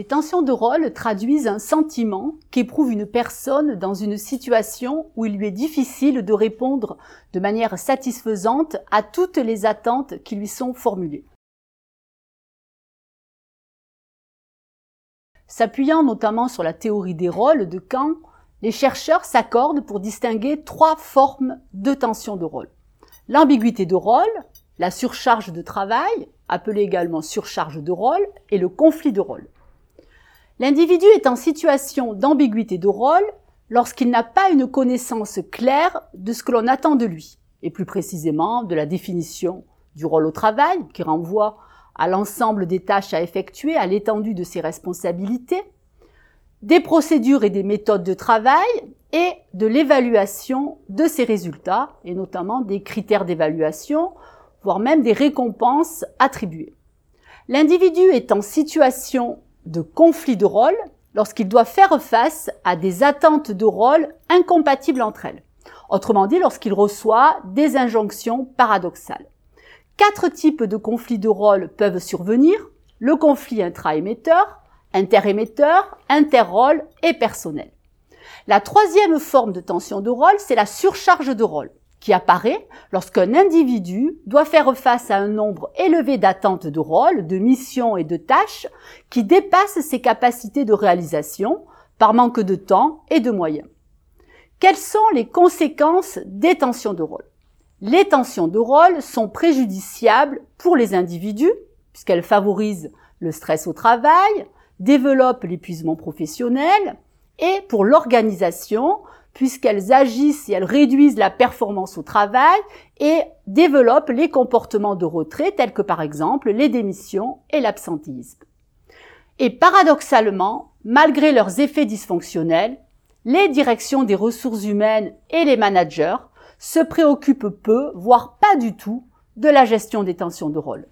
Les tensions de rôle traduisent un sentiment qu'éprouve une personne dans une situation où il lui est difficile de répondre de manière satisfaisante à toutes les attentes qui lui sont formulées. S'appuyant notamment sur la théorie des rôles de Kant, les chercheurs s'accordent pour distinguer trois formes de tension de rôle. L'ambiguïté de rôle, la surcharge de travail, appelée également surcharge de rôle, et le conflit de rôle. L'individu est en situation d'ambiguïté de rôle lorsqu'il n'a pas une connaissance claire de ce que l'on attend de lui, et plus précisément de la définition du rôle au travail, qui renvoie à l'ensemble des tâches à effectuer, à l'étendue de ses responsabilités, des procédures et des méthodes de travail et de l'évaluation de ses résultats, et notamment des critères d'évaluation, voire même des récompenses attribuées. L'individu est en situation de conflit de rôle lorsqu'il doit faire face à des attentes de rôle incompatibles entre elles. Autrement dit, lorsqu'il reçoit des injonctions paradoxales. Quatre types de conflits de rôle peuvent survenir. Le conflit intra-émetteur, inter-émetteur, inter-rôle et personnel. La troisième forme de tension de rôle, c'est la surcharge de rôle qui apparaît lorsqu'un individu doit faire face à un nombre élevé d'attentes de rôles, de missions et de tâches qui dépassent ses capacités de réalisation par manque de temps et de moyens. Quelles sont les conséquences des tensions de rôle Les tensions de rôle sont préjudiciables pour les individus puisqu'elles favorisent le stress au travail, développent l'épuisement professionnel et pour l'organisation puisqu'elles agissent et elles réduisent la performance au travail et développent les comportements de retrait tels que par exemple les démissions et l'absentéisme. Et paradoxalement, malgré leurs effets dysfonctionnels, les directions des ressources humaines et les managers se préoccupent peu, voire pas du tout, de la gestion des tensions de rôle.